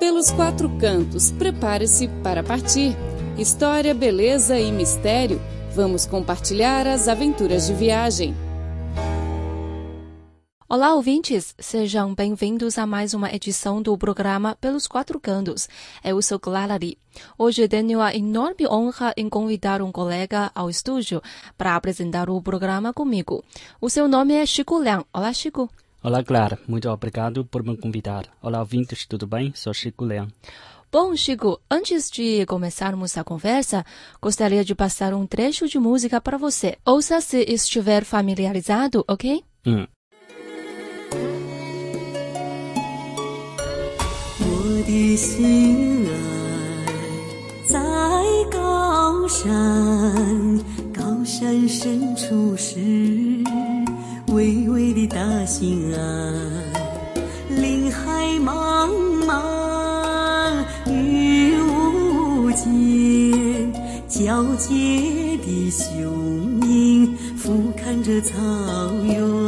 Pelos quatro cantos, prepare-se para partir. História, beleza e mistério. Vamos compartilhar as aventuras de viagem. Olá, ouvintes! Sejam bem-vindos a mais uma edição do programa Pelos Quatro Cantos. Eu sou Clara Lee. Hoje tenho a enorme honra em convidar um colega ao estúdio para apresentar o programa comigo. O seu nome é Chico Liang. Olá, Chico. Olá, Clara. Muito obrigado por me convidar. Olá, ouvintes, tudo bem? Sou Chico Liang. Bom, Chico, antes de começarmos a conversa, gostaria de passar um trecho de música para você. Ouça se estiver familiarizado, ok? Hum. 巍巍的大兴安林海茫茫云雾间皎洁的雄鹰俯瞰着草原。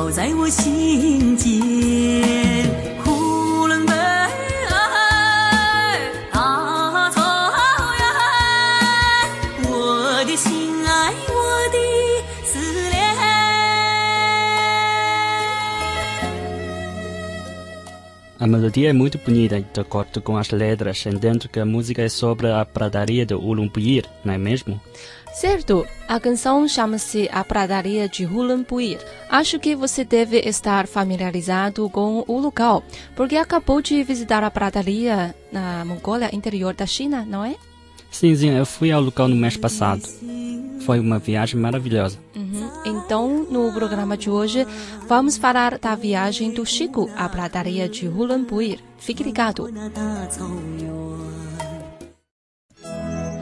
飘在我心间。呼伦贝尔大草原，我的心爱，我的思念。 A melodia é muito bonita, de acordo com as letras, entendo que a música é sobre a pradaria de Ulumbuir, não é mesmo? Certo, a canção chama-se A Pradaria de Hulanpuir. Acho que você deve estar familiarizado com o local, porque acabou de visitar a pradaria na Mongólia interior da China, não é? Sim, sim, eu fui ao local no mês passado. Foi uma viagem maravilhosa. Uhum. Então, no programa de hoje, vamos falar da viagem do Chico à pradaria de Hulanpuir. Fique ligado.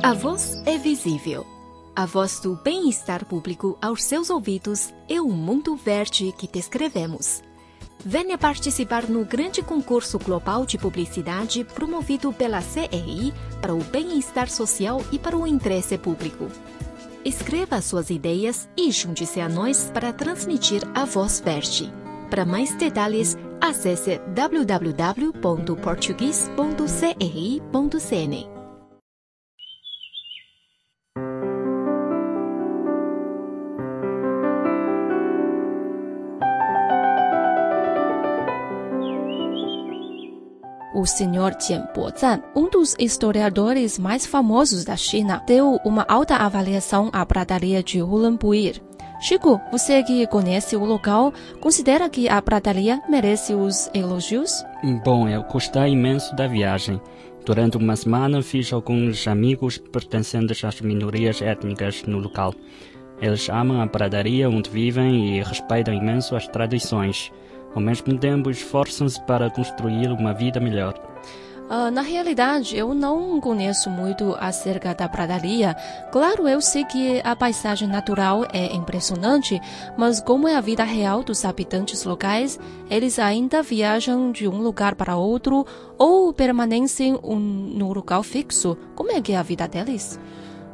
A voz é visível a voz do bem-estar público aos seus ouvidos é o mundo verde que descrevemos. Venha participar no grande concurso global de publicidade promovido pela CRI para o bem-estar social e para o interesse público. Escreva suas ideias e junte-se a nós para transmitir a voz verde. Para mais detalhes, acesse www.português.cri.cn. O senhor Jian um dos historiadores mais famosos da China, deu uma alta avaliação à pradaria de Hulampuir. Chico, você que conhece o local, considera que a pradaria merece os elogios? Bom, eu gostei imenso da viagem. Durante uma semana fiz alguns amigos pertencentes às minorias étnicas no local. Eles amam a pradaria onde vivem e respeitam imenso as tradições. Ao mesmo tempo, esforçam-se para construir uma vida melhor. Ah, na realidade, eu não conheço muito acerca da pradaria. Claro, eu sei que a paisagem natural é impressionante, mas como é a vida real dos habitantes locais, eles ainda viajam de um lugar para outro ou permanecem um, no local fixo. Como é que é a vida deles?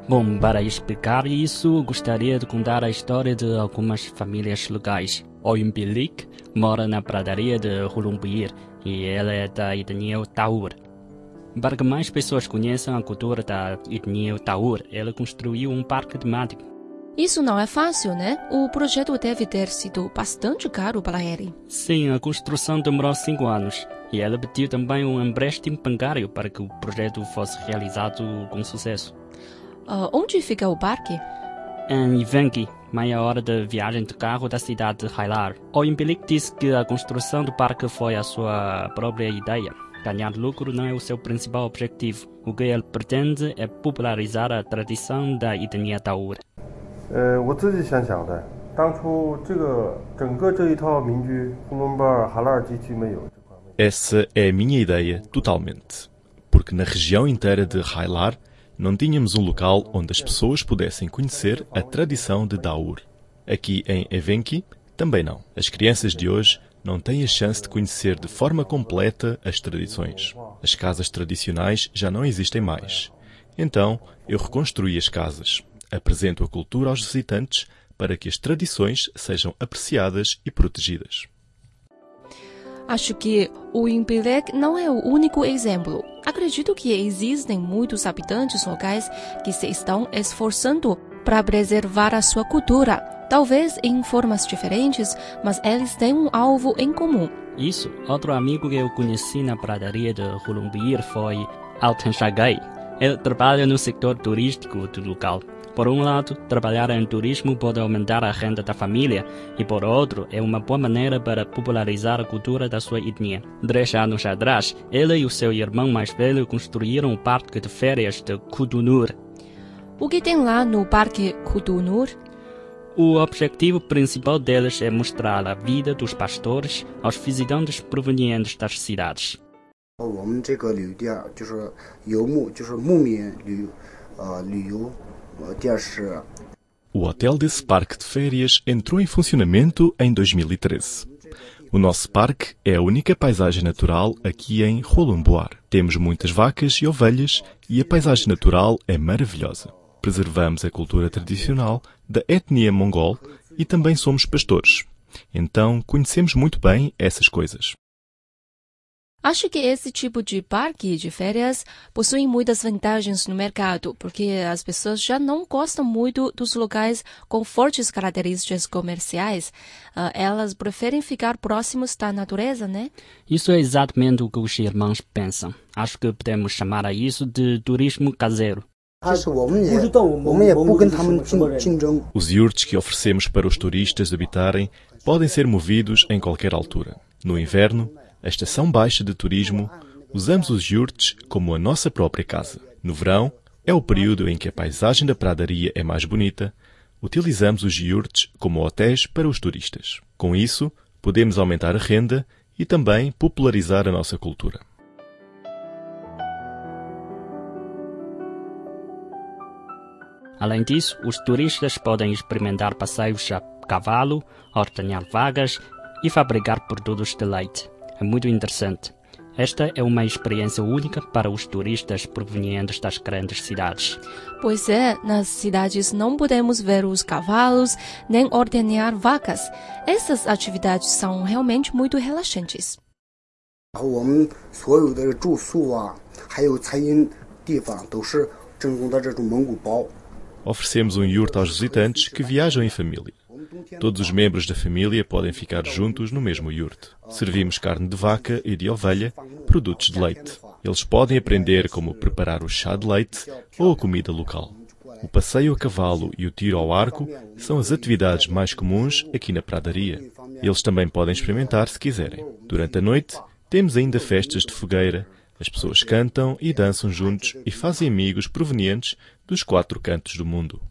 Bom, para explicar isso, gostaria de contar a história de algumas famílias locais. Oyumbilik mora na pradaria de Hulumbuir e ela é da etnia Taur. Para que mais pessoas conheçam a cultura da etnia Taur, ela construiu um parque temático. Isso não é fácil, né? O projeto deve ter sido bastante caro para ele. Sim, a construção demorou cinco anos e ela pediu também um empréstimo bancário para que o projeto fosse realizado com sucesso. Ah, onde fica o parque? Em Ivanki, meia hora de viagem de carro da cidade de Hailar, Oyumbilik disse que a construção do parque foi a sua própria ideia. Ganhar lucro não é o seu principal objetivo. O que ele pretende é popularizar a tradição da etnia Taur. 呃，我自己想想的，当初这个整个这一套民居，呼伦贝尔、哈拉尔地区没有这块。 Essa é a minha ideia totalmente. Porque na região inteira de Hailar não tínhamos um local onde as pessoas pudessem conhecer a tradição de Daur. Aqui em Evenki, também não. As crianças de hoje não têm a chance de conhecer de forma completa as tradições. As casas tradicionais já não existem mais. Então eu reconstruí as casas, apresento a cultura aos visitantes para que as tradições sejam apreciadas e protegidas. Acho que o Impilec não é o único exemplo. Acredito que existem muitos habitantes locais que se estão esforçando para preservar a sua cultura, talvez em formas diferentes, mas eles têm um alvo em comum. Isso. Outro amigo que eu conheci na pradaria de Hulumbiir foi Alten Shagai. Ele trabalha no setor turístico do local. Por um lado, trabalhar em turismo pode aumentar a renda da família, e por outro, é uma boa maneira para popularizar a cultura da sua etnia. Três anos atrás, ele e o seu irmão mais velho construíram o parque de férias de Kudunur. O que tem lá no Parque Kudunur? O objetivo principal deles é mostrar a vida dos pastores aos visitantes provenientes das cidades. 我们这个旅游店就是游牧，就是牧民旅呃旅游呃店是 o hotel desse parque de férias entrou em funcionamento em 2013. O nosso parque é a única paisagem natural aqui em Rolumboar. Temos muitas vacas e ovelhas e a paisagem natural é maravilhosa. Preservamos a cultura tradicional da etnia mongol e também somos pastores. Então conhecemos muito bem essas coisas. Acho que esse tipo de parque de férias possui muitas vantagens no mercado, porque as pessoas já não gostam muito dos locais com fortes características comerciais. Uh, elas preferem ficar próximos da natureza, né? Isso é exatamente o que os irmãos pensam. Acho que podemos chamar a isso de turismo caseiro. Os yurts que oferecemos para os turistas habitarem podem ser movidos em qualquer altura. No inverno, a estação baixa de turismo, usamos os yurts como a nossa própria casa. No verão, é o período em que a paisagem da pradaria é mais bonita. Utilizamos os yurts como hotéis para os turistas. Com isso, podemos aumentar a renda e também popularizar a nossa cultura. Além disso, os turistas podem experimentar passeios a cavalo, ordenhar vagas e fabricar produtos de leite. É muito interessante. Esta é uma experiência única para os turistas provenientes das grandes cidades. Pois é, nas cidades não podemos ver os cavalos nem ordenhar vacas. Essas atividades são realmente muito relaxantes. 然后我们所有的住宿啊，还有餐饮地方都是正宗的这种蒙古包。 Oferecemos um yurt aos visitantes que viajam em família. Todos os membros da família podem ficar juntos no mesmo yurt. Servimos carne de vaca e de ovelha, produtos de leite. Eles podem aprender como preparar o chá de leite ou a comida local. O passeio a cavalo e o tiro ao arco são as atividades mais comuns aqui na pradaria. Eles também podem experimentar se quiserem. Durante a noite, temos ainda festas de fogueira. As pessoas cantam e dançam juntos e fazem amigos provenientes dos quatro cantos do mundo.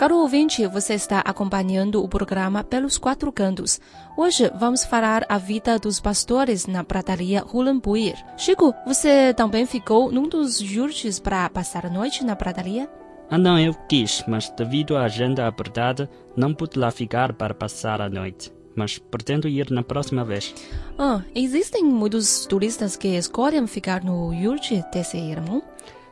Caro ouvinte, você está acompanhando o programa Pelos Quatro Cantos. Hoje vamos falar a vida dos pastores na pradaria Hulambuir. Chico, você também ficou num dos yurts para passar a noite na pradaria? Ah, não, eu quis, mas devido à agenda apertada, não pude lá ficar para passar a noite. Mas pretendo ir na próxima vez. Ah, existem muitos turistas que escolhem ficar no yurt desse irmão?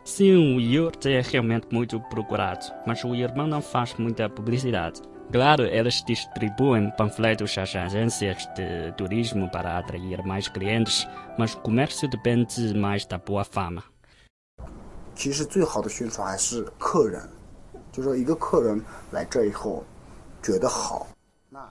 Sim, o yurt é realmente muito procurado, mas o irmão não faz muita publicidade. Claro, eles distribuem panfletos às agências de turismo para atrair mais clientes, mas o comércio depende mais da boa fama. 其实最好的宣传还是客人，就说一个客人来这以后觉得好，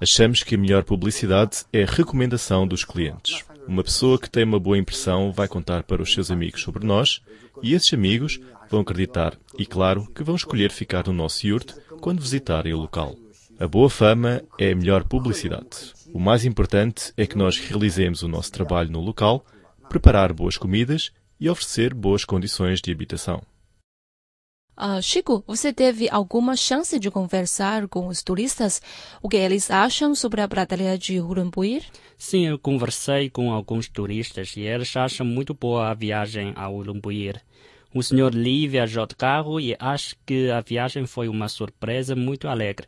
Achamos que a melhor publicidade é a recomendação dos clientes. Uma pessoa que tem uma boa impressão vai contar para os seus amigos sobre nós e esses amigos vão acreditar e, claro, que vão escolher ficar no nosso yurt quando visitarem o local. A boa fama é a melhor publicidade. O mais importante é que nós realizemos o nosso trabalho no local, preparar boas comidas e oferecer boas condições de habitação. Ah, Chico, você teve alguma chance de conversar com os turistas? O que eles acham sobre a pradaria de Urumbuir? Sim, eu conversei com alguns turistas e eles acham muito boa a viagem ao Ulumbuir. O Sr. Lee viajou de carro e acho que a viagem foi uma surpresa muito alegre.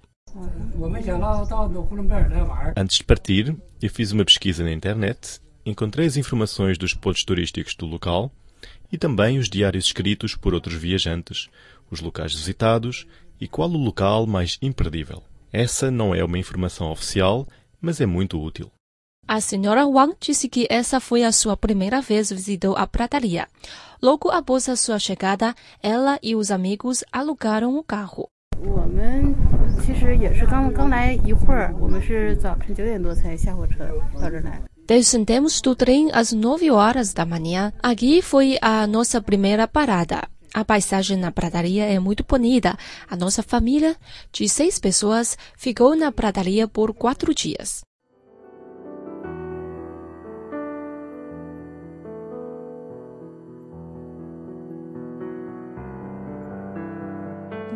Antes de partir, eu fiz uma pesquisa na internet, encontrei as informações dos pontos turísticos do local e também os diários escritos por outros viajantes, os locais visitados e qual o local mais imperdível. Essa não é uma informação oficial, mas é muito útil. A senhora Wang disse que essa foi a sua primeira vez visitou a prataria. Logo após a sua chegada, ela e os amigos alugaram o carro. Descendemos do trem às 9 horas da manhã. Aqui foi a nossa primeira parada. A paisagem na pradaria é muito bonita. A nossa família, de seis pessoas, ficou na pradaria por quatro dias.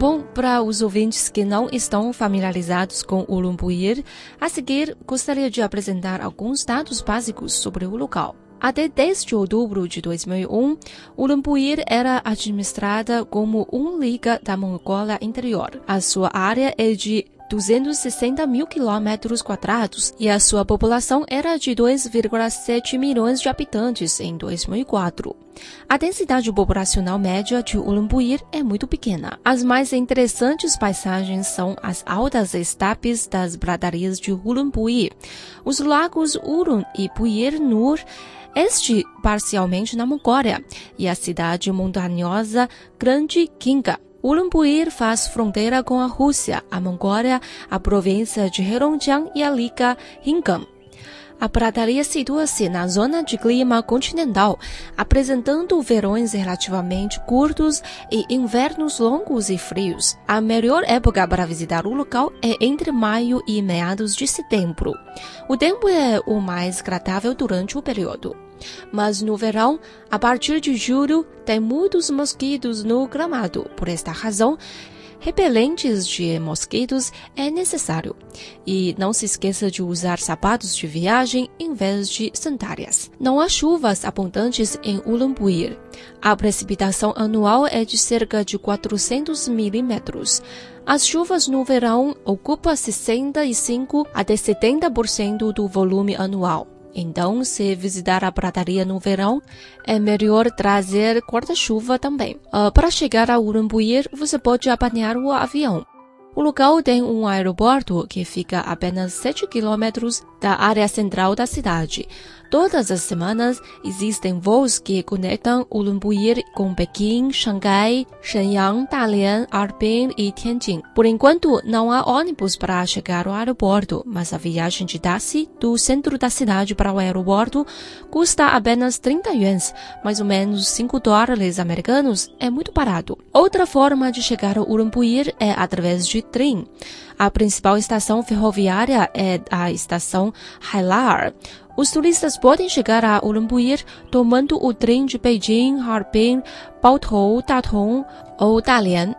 Bom, para os ouvintes que não estão familiarizados com o Lumbuir, a seguir gostaria de apresentar alguns dados básicos sobre o local. Até 10 de outubro de 2001, o Lumbuir era administrada como uma liga da Mongólia Interior. A sua área é de 260 mil quilômetros quadrados e a sua população era de 2,7 milhões de habitantes em 2004. A densidade populacional média de Ulumbuir é muito pequena. As mais interessantes paisagens são as altas estapes das pradarias de Ulumbuir, os lagos Urun e Buir Nur, este parcialmente na Mongólia, e a cidade montanhosa Grande Kinga. Ulumbuir faz fronteira com a Rússia, a Mongólia, a província de Heilongjiang e a Liga Hingam. A pradaria situa-se na zona de clima continental, apresentando verões relativamente curtos e invernos longos e frios. A melhor época para visitar o local é entre maio e meados de setembro. O tempo é o mais agradável durante o período. Mas no verão, a partir de julho, tem muitos mosquitos no gramado. Por esta razão, repelentes de mosquitos é necessário. E não se esqueça de usar sapatos de viagem em vez de sandálias. Não há chuvas abundantes em Ulumbuir. A precipitação anual é de cerca de 400 milímetros. As chuvas no verão ocupam 65 até 70% do volume anual. Então, se visitar a prataria no verão, é melhor trazer guarda-chuva também. Uh, para chegar a Urumbuir, você pode apanhar o avião. O local tem um aeroporto que fica a apenas 7 quilômetros da área central da cidade. Todas as semanas existem voos que conectam Ulumbuir com Pequim, Xangai, Shenyang, Dalian, Harbin e Tianjin. Por enquanto, não há ônibus para chegar ao aeroporto, mas a viagem de táxi do centro da cidade para o aeroporto custa apenas 30 yuans, mais ou menos 5 dólares americanos, é muito barato. Outra forma de chegar ao Ulumbuir é através de trem. A principal estação ferroviária é a estação Hailar. Os turistas podem chegar a Ulumbuir tomando o trem de Beijing, Harbin, Baotou, Datong ou Dalian.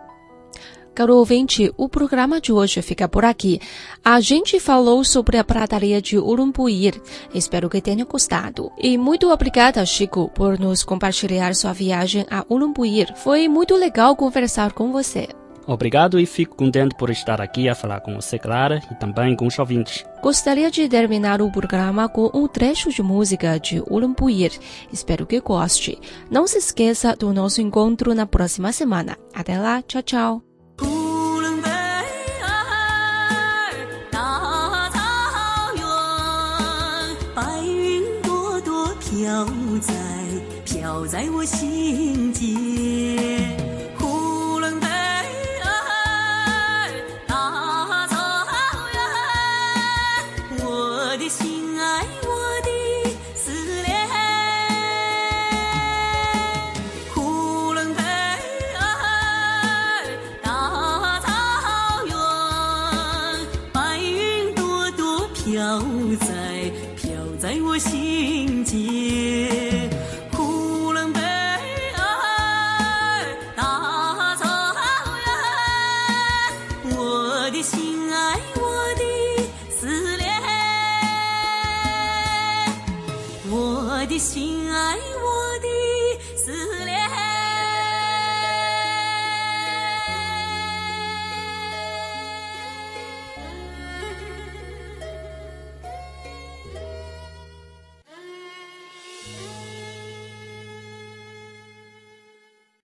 Caro ouvinte, o programa de hoje fica por aqui. A gente falou sobre a prataria de Ulumbuir. Espero que tenha gostado. E muito obrigada, Chico, por nos compartilhar sua viagem a Ulumbuir. Foi muito legal conversar com você. Obrigado e fico contente por estar aqui a falar com você, Clara, e também com os ouvintes. Gostaria de terminar o programa com um trecho de música de Ulumbuir. Espero que goste. Não se esqueça do nosso encontro na próxima semana. Até lá, tchau, tchau. 呼伦贝尔大草原，白云朵朵飘在飘在我心间。 我的心